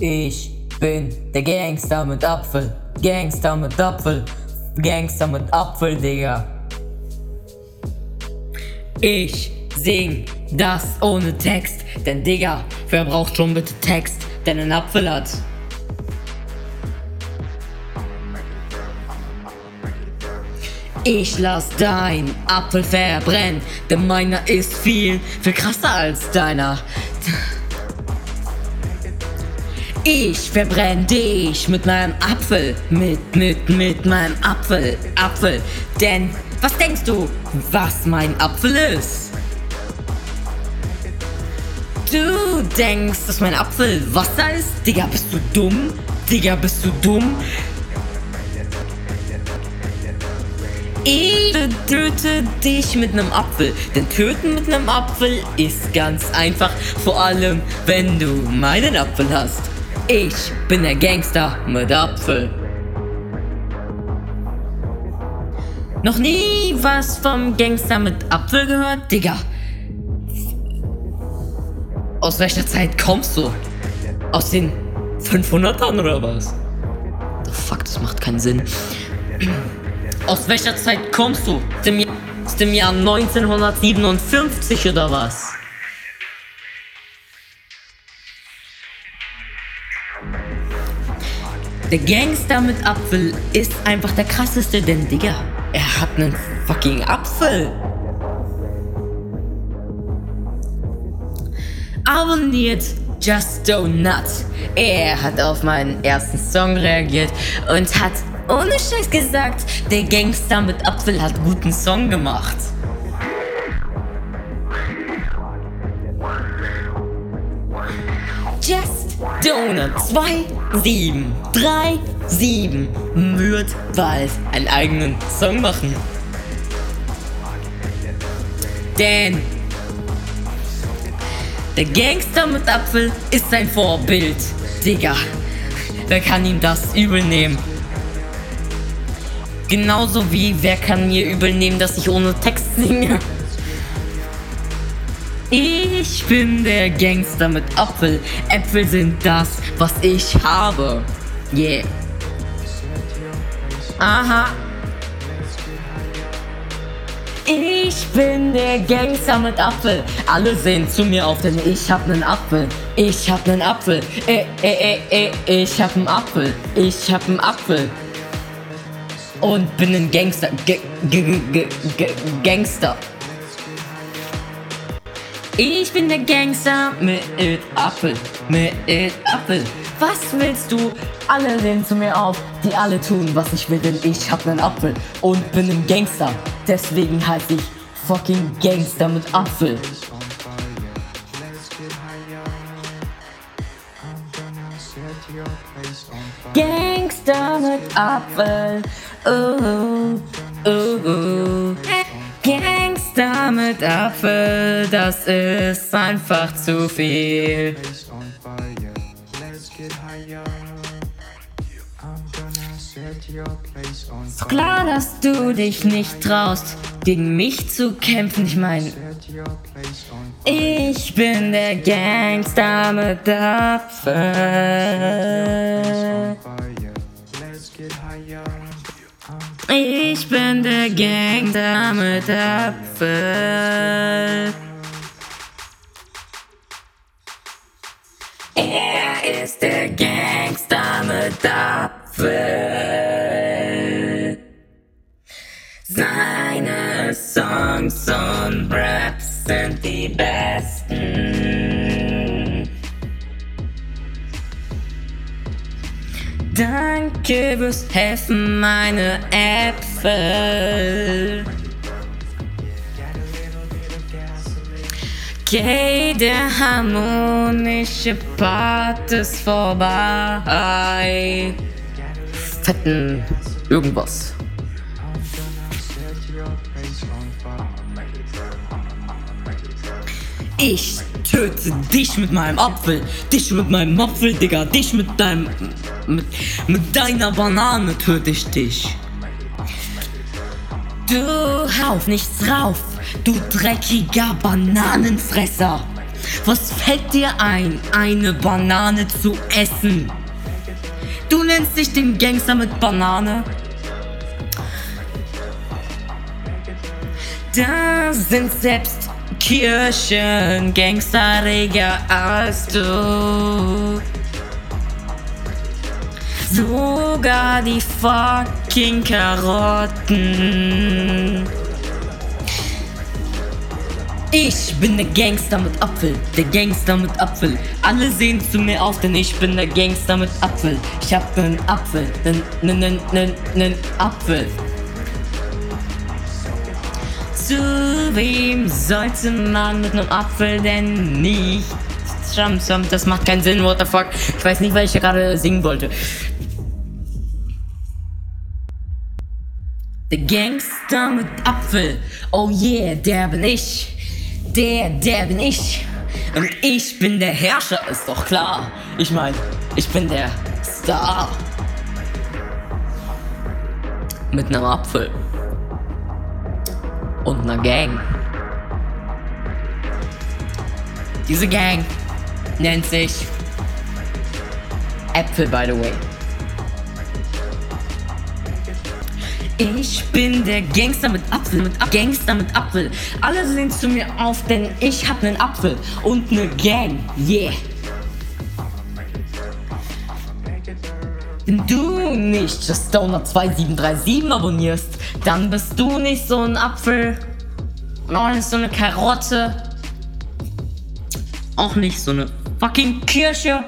Ich bin der Gangster mit Apfel. Gangster mit Apfel. Gangster mit Apfel, Digga. Ich sing das ohne Text. Denn, Digga, wer braucht schon bitte Text, der einen Apfel hat? Ich lass dein Apfel verbrennen, denn meiner ist viel, viel krasser als deiner. Ich verbrenn dich mit meinem Apfel, mit, mit, mit meinem Apfel, Apfel. Denn, was denkst du, was mein Apfel ist? Du denkst, dass mein Apfel Wasser ist? Digga, bist du dumm? Digga, bist du dumm? Ich töte dich mit einem Apfel. Denn töten mit einem Apfel ist ganz einfach. Vor allem, wenn du meinen Apfel hast. Ich bin der Gangster mit Apfel. Noch nie was vom Gangster mit Apfel gehört, Digga. Aus welcher Zeit kommst du? Aus den 500ern oder was? The fuck, das macht keinen Sinn. Aus welcher Zeit kommst du? Aus dem, Jahr, aus dem Jahr 1957 oder was? Der Gangster mit Apfel ist einfach der krasseste, denn Digga, er hat einen fucking Apfel. Abonniert Just Donut. Er hat auf meinen ersten Song reagiert und hat ohne Scheiß gesagt, der Gangster mit Apfel hat guten Song gemacht. Donut 2737 wird bald einen eigenen Song machen. Denn der Gangster mit Apfel ist sein Vorbild. Digga, wer kann ihm das übel nehmen? Genauso wie wer kann mir übel nehmen, dass ich ohne Text singe? Ich bin der Gangster mit Apfel. Äpfel sind das, was ich habe. Yeah. Aha. Ich bin der Gangster mit Apfel. Alle sehen zu mir auf, denn ich hab nen Apfel. Ich hab nen Apfel. Äh, äh, äh, äh, ich hab nen Apfel. Ich hab nen Apfel. Und bin ein Gangster. G G G G Gangster. Ich bin der Gangster mit Apfel, mit Apfel. Was willst du? Alle sehen zu mir auf, die alle tun, was ich will, denn ich hab nen Apfel und bin ein Gangster. Deswegen heiße ich fucking Gangster mit Apfel. Gangster mit Apfel. Uh, uh, uh. Gangster mit Apfel, das ist einfach zu viel. So klar, dass du dich nicht traust, gegen mich zu kämpfen. Ich meine, ich bin der Gangster mit Apfel. Ich bin der Gangster mit Apfel. Er ist der Gangster mit Apfel. Seine Songs und Raps sind die besten. Danke fürs Helfen, meine Äpfel. Okay, der harmonische Part ist vorbei. Fetten irgendwas. Ich töte dich mit meinem Apfel, dich mit meinem Apfel, Digga, dich mit deinem, mit, mit deiner Banane töte ich dich. Du hauf nichts rauf, du dreckiger Bananenfresser. Was fällt dir ein, eine Banane zu essen? Du nennst dich den Gangster mit Banane? Da sind selbst Kirchen gangsteriger als du. Sogar die fucking Karotten. Ich bin der Gangster mit Apfel, der Gangster mit Apfel. Alle sehen zu mir auf, denn ich bin der Gangster mit Apfel. Ich hab nen Apfel, nen, nen, nen, nen, nen Apfel. Zu wem sollte man mit nem Apfel denn nicht? Das macht keinen Sinn, what the fuck. Ich weiß nicht, was ich gerade singen wollte. Der Gangster mit Apfel, oh yeah, der bin ich. Der, der bin ich. Und ich bin der Herrscher, ist doch klar. Ich mein, ich bin der Star. Mit nem Apfel. Und ner Gang. Diese Gang nennt sich Äpfel, by the way. Ich bin der Gangster mit Apfel, mit Ap Gangster mit Apfel. Alle sehen zu mir auf, denn ich hab nen Apfel und ne Gang. Yeah. Wenn du nicht das Stoner 2737 abonnierst, dann bist du nicht so ein Apfel, auch nicht so eine Karotte, auch nicht so eine fucking Kirsche.